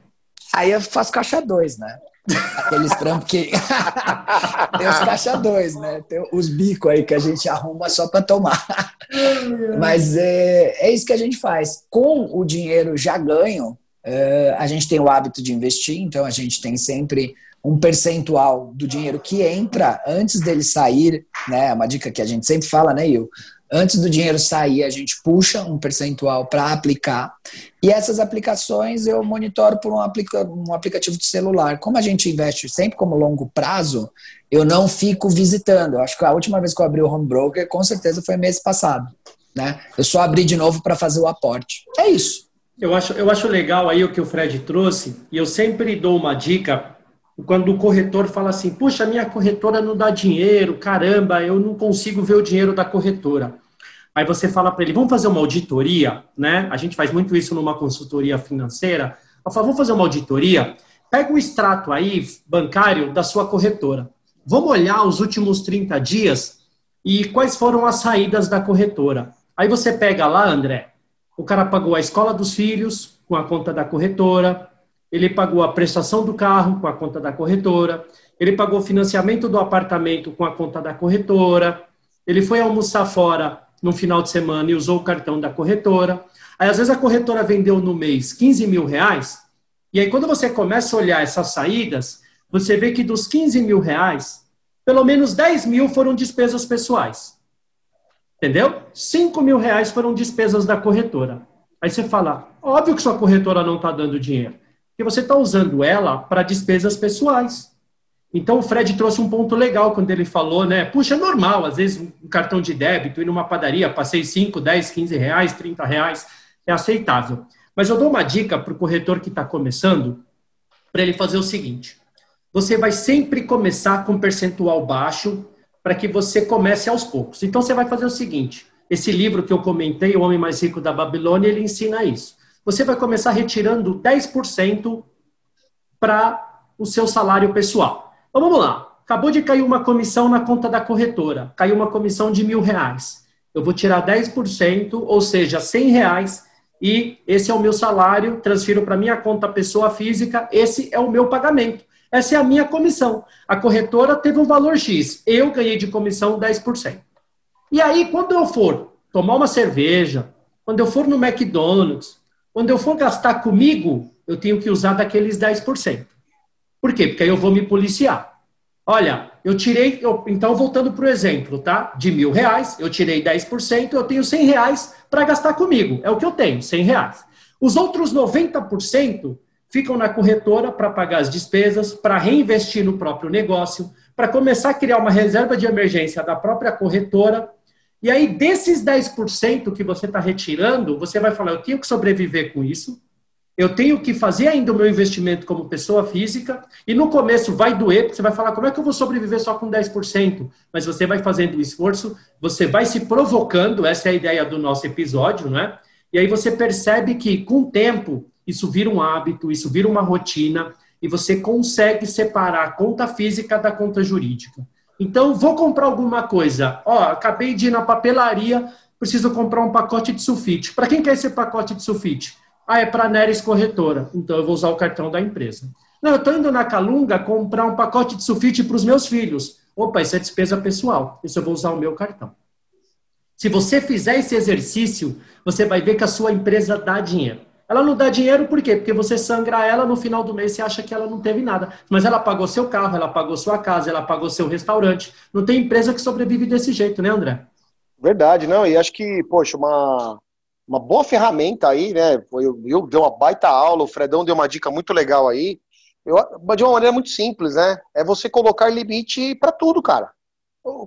Aí eu faço caixa dois, né? Aqueles trampos que. tem os caixa dois, né? Tem os bicos aí que a gente arruma só para tomar. Mas é, é isso que a gente faz. Com o dinheiro já ganho, é, a gente tem o hábito de investir, então a gente tem sempre um percentual do dinheiro que entra antes dele sair, né? É uma dica que a gente sempre fala, né, Will? Antes do dinheiro sair, a gente puxa um percentual para aplicar. E essas aplicações eu monitoro por um, aplica um aplicativo de celular. Como a gente investe sempre como longo prazo, eu não fico visitando. Eu acho que a última vez que eu abri o home broker, com certeza foi mês passado. Né? Eu só abri de novo para fazer o aporte. É isso. Eu acho, eu acho legal aí o que o Fred trouxe, e eu sempre dou uma dica quando o corretor fala assim, puxa, minha corretora não dá dinheiro, caramba, eu não consigo ver o dinheiro da corretora. Aí você fala para ele, vamos fazer uma auditoria, né? A gente faz muito isso numa consultoria financeira. Eu falo, vamos fazer uma auditoria? Pega o extrato aí bancário da sua corretora. Vamos olhar os últimos 30 dias e quais foram as saídas da corretora. Aí você pega lá, André, o cara pagou a escola dos filhos com a conta da corretora, ele pagou a prestação do carro com a conta da corretora, ele pagou o financiamento do apartamento com a conta da corretora, ele foi almoçar fora no final de semana e usou o cartão da corretora. Aí, às vezes, a corretora vendeu no mês 15 mil reais, e aí, quando você começa a olhar essas saídas, você vê que dos 15 mil reais, pelo menos 10 mil foram despesas pessoais. Entendeu? 5 mil reais foram despesas da corretora. Aí você fala, óbvio que sua corretora não está dando dinheiro porque você está usando ela para despesas pessoais. Então o Fred trouxe um ponto legal quando ele falou, né? Puxa, é normal, às vezes um cartão de débito ir numa padaria, passei 5, 10, 15 reais, 30 reais, é aceitável. Mas eu dou uma dica para o corretor que está começando, para ele fazer o seguinte: você vai sempre começar com um percentual baixo para que você comece aos poucos. Então você vai fazer o seguinte: esse livro que eu comentei, O Homem Mais Rico da Babilônia, ele ensina isso você vai começar retirando 10% para o seu salário pessoal. Então vamos lá. Acabou de cair uma comissão na conta da corretora. Caiu uma comissão de mil reais. Eu vou tirar 10%, ou seja, 100 reais, e esse é o meu salário, transfiro para minha conta pessoa física, esse é o meu pagamento. Essa é a minha comissão. A corretora teve um valor X, eu ganhei de comissão 10%. E aí, quando eu for tomar uma cerveja, quando eu for no McDonald's, quando eu for gastar comigo, eu tenho que usar daqueles 10%. Por quê? Porque aí eu vou me policiar. Olha, eu tirei, eu, então voltando para o exemplo, tá? De mil reais, eu tirei 10%, eu tenho 100 reais para gastar comigo. É o que eu tenho, 100 reais. Os outros 90% ficam na corretora para pagar as despesas, para reinvestir no próprio negócio, para começar a criar uma reserva de emergência da própria corretora e aí, desses 10% que você está retirando, você vai falar: eu tenho que sobreviver com isso, eu tenho que fazer ainda o meu investimento como pessoa física, e no começo vai doer, porque você vai falar: como é que eu vou sobreviver só com 10%? Mas você vai fazendo o esforço, você vai se provocando, essa é a ideia do nosso episódio, né? E aí você percebe que, com o tempo, isso vira um hábito, isso vira uma rotina, e você consegue separar a conta física da conta jurídica. Então, vou comprar alguma coisa. Ó, acabei de ir na papelaria, preciso comprar um pacote de sulfite. Para quem quer esse pacote de sulfite? Ah, é para a Neres Corretora. Então, eu vou usar o cartão da empresa. Não, eu estou indo na Calunga comprar um pacote de sulfite para os meus filhos. Opa, isso é despesa pessoal. Isso eu vou usar o meu cartão. Se você fizer esse exercício, você vai ver que a sua empresa dá dinheiro. Ela não dá dinheiro por quê? Porque você sangra ela, no final do mês você acha que ela não teve nada. Mas ela pagou seu carro, ela pagou sua casa, ela pagou seu restaurante. Não tem empresa que sobrevive desse jeito, né, André? Verdade, não. E acho que, poxa, uma, uma boa ferramenta aí, né? Eu, eu uma baita aula, o Fredão deu uma dica muito legal aí. Eu, de uma maneira muito simples, né? É você colocar limite para tudo, cara.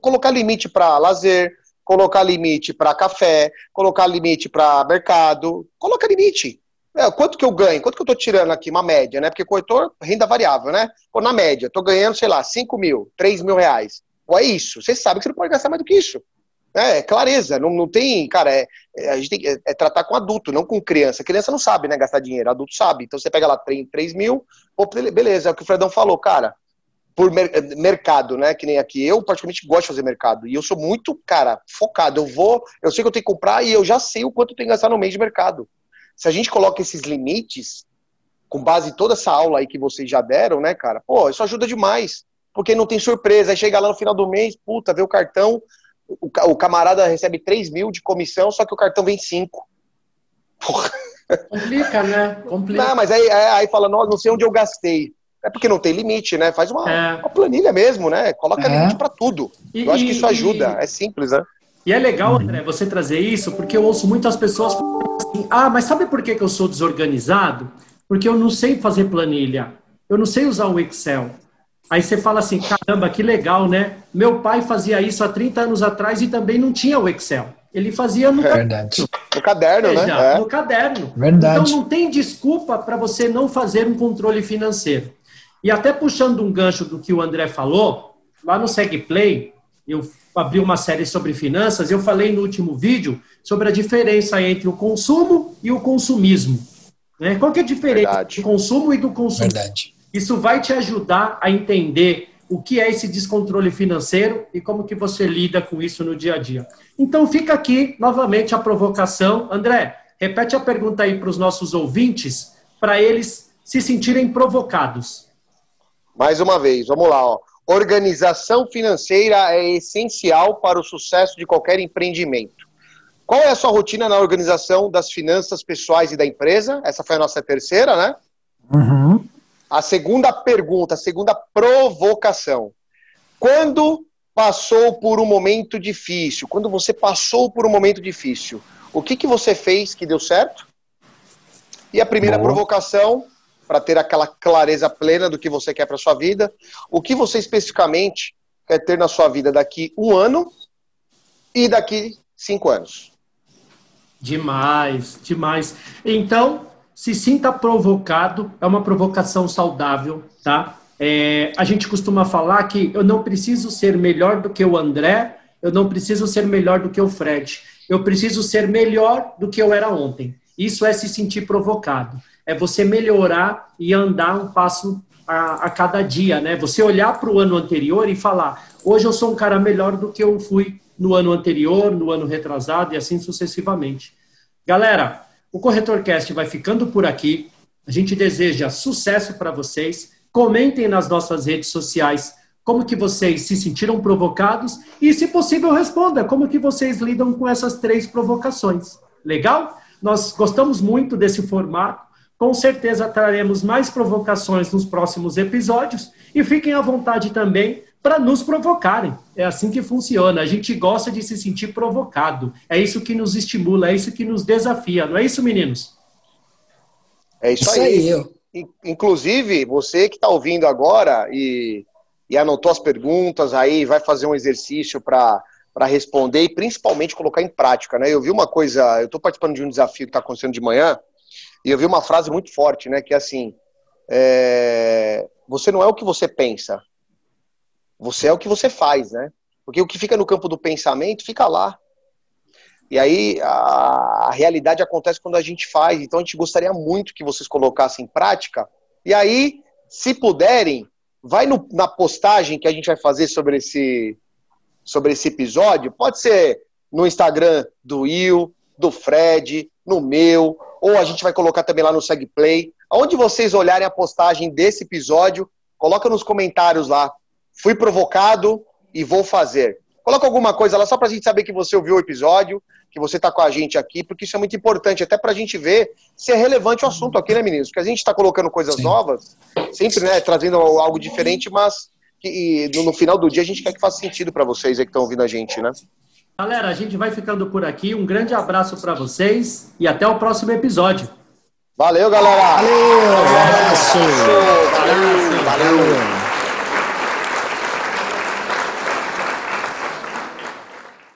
Colocar limite para lazer, colocar limite para café, colocar limite para mercado, coloca limite. É, quanto que eu ganho? Quanto que eu estou tirando aqui? Uma média, né? Porque corretor, renda variável, né? Pô, na média, estou ganhando, sei lá, 5 mil, 3 mil reais. Ou é isso. Você sabe que você não pode gastar mais do que isso. É, é clareza, não, não tem, cara, é, é a gente tem, é, é, tratar com adulto, não com criança. Criança não sabe, né, gastar dinheiro, adulto sabe. Então você pega lá 3, 3 mil, pô, beleza, é o que o Fredão falou, cara, por mer mercado, né, que nem aqui. Eu, particularmente, gosto de fazer mercado, e eu sou muito, cara, focado. Eu vou, eu sei que eu tenho que comprar e eu já sei o quanto eu tenho que gastar no mês de mercado se a gente coloca esses limites, com base em toda essa aula aí que vocês já deram, né, cara? Pô, isso ajuda demais. Porque não tem surpresa. Aí chega lá no final do mês, puta, vê o cartão, o, o camarada recebe 3 mil de comissão, só que o cartão vem 5. Porra. Complica, né? Complica. Não, mas aí, aí fala, nossa, não sei onde eu gastei. É porque não tem limite, né? Faz uma, é. uma planilha mesmo, né? Coloca é. limite para tudo. E, eu acho que isso ajuda. E, é simples, né? E é legal, André, você trazer isso, porque eu ouço muitas pessoas assim, ah, mas sabe por que, que eu sou desorganizado? Porque eu não sei fazer planilha. Eu não sei usar o Excel. Aí você fala assim, caramba, que legal, né? Meu pai fazia isso há 30 anos atrás e também não tinha o Excel. Ele fazia no Verdade. caderno. No caderno, né? É. No caderno. Verdade. Então não tem desculpa para você não fazer um controle financeiro. E até puxando um gancho do que o André falou, lá no SegPlay, eu abri uma série sobre finanças, eu falei no último vídeo sobre a diferença entre o consumo e o consumismo. Né? Qual que é a diferença Verdade. do consumo e do consumo? Verdade. Isso vai te ajudar a entender o que é esse descontrole financeiro e como que você lida com isso no dia a dia. Então fica aqui novamente a provocação. André, repete a pergunta aí para os nossos ouvintes, para eles se sentirem provocados. Mais uma vez, vamos lá. Ó. Organização financeira é essencial para o sucesso de qualquer empreendimento. Qual é a sua rotina na organização das finanças pessoais e da empresa? Essa foi a nossa terceira, né? Uhum. A segunda pergunta, a segunda provocação. Quando passou por um momento difícil, quando você passou por um momento difícil, o que, que você fez que deu certo? E a primeira Boa. provocação, para ter aquela clareza plena do que você quer para sua vida, o que você especificamente quer ter na sua vida daqui um ano e daqui cinco anos? Demais, demais. Então, se sinta provocado, é uma provocação saudável, tá? É, a gente costuma falar que eu não preciso ser melhor do que o André, eu não preciso ser melhor do que o Fred, eu preciso ser melhor do que eu era ontem. Isso é se sentir provocado, é você melhorar e andar um passo a, a cada dia, né? Você olhar para o ano anterior e falar: hoje eu sou um cara melhor do que eu fui no ano anterior, no ano retrasado e assim sucessivamente. Galera, o CorretorCast vai ficando por aqui. A gente deseja sucesso para vocês. Comentem nas nossas redes sociais como que vocês se sentiram provocados e, se possível, responda como que vocês lidam com essas três provocações. Legal? Nós gostamos muito desse formato. Com certeza traremos mais provocações nos próximos episódios e fiquem à vontade também para nos provocarem. É assim que funciona. A gente gosta de se sentir provocado. É isso que nos estimula, é isso que nos desafia. Não é isso, meninos? É isso, isso aí. aí Inclusive, você que está ouvindo agora e, e anotou as perguntas aí, vai fazer um exercício para para responder e principalmente colocar em prática, né? Eu vi uma coisa, eu estou participando de um desafio que está acontecendo de manhã e eu vi uma frase muito forte, né? Que é assim: é, você não é o que você pensa, você é o que você faz, né? Porque o que fica no campo do pensamento fica lá. E aí a, a realidade acontece quando a gente faz. Então a gente gostaria muito que vocês colocassem em prática. E aí, se puderem, vai no, na postagem que a gente vai fazer sobre esse, sobre esse episódio. Pode ser no Instagram do Will, do Fred, no meu, ou a gente vai colocar também lá no SegPlay. Onde vocês olharem a postagem desse episódio, coloca nos comentários lá fui provocado e vou fazer. Coloca alguma coisa lá só para a gente saber que você ouviu o episódio, que você está com a gente aqui, porque isso é muito importante, até para a gente ver se é relevante o assunto aqui, né, meninos? Porque a gente está colocando coisas Sim. novas, sempre né, trazendo algo diferente, mas que no, no, final do dia a gente quer que faça sentido para vocês aí que estão ouvindo a gente, né? Galera, a gente vai ficando por aqui. Um grande abraço para vocês e até o próximo episódio. Valeu, galera! Valeu! Um abraço! Valeu! valeu. valeu.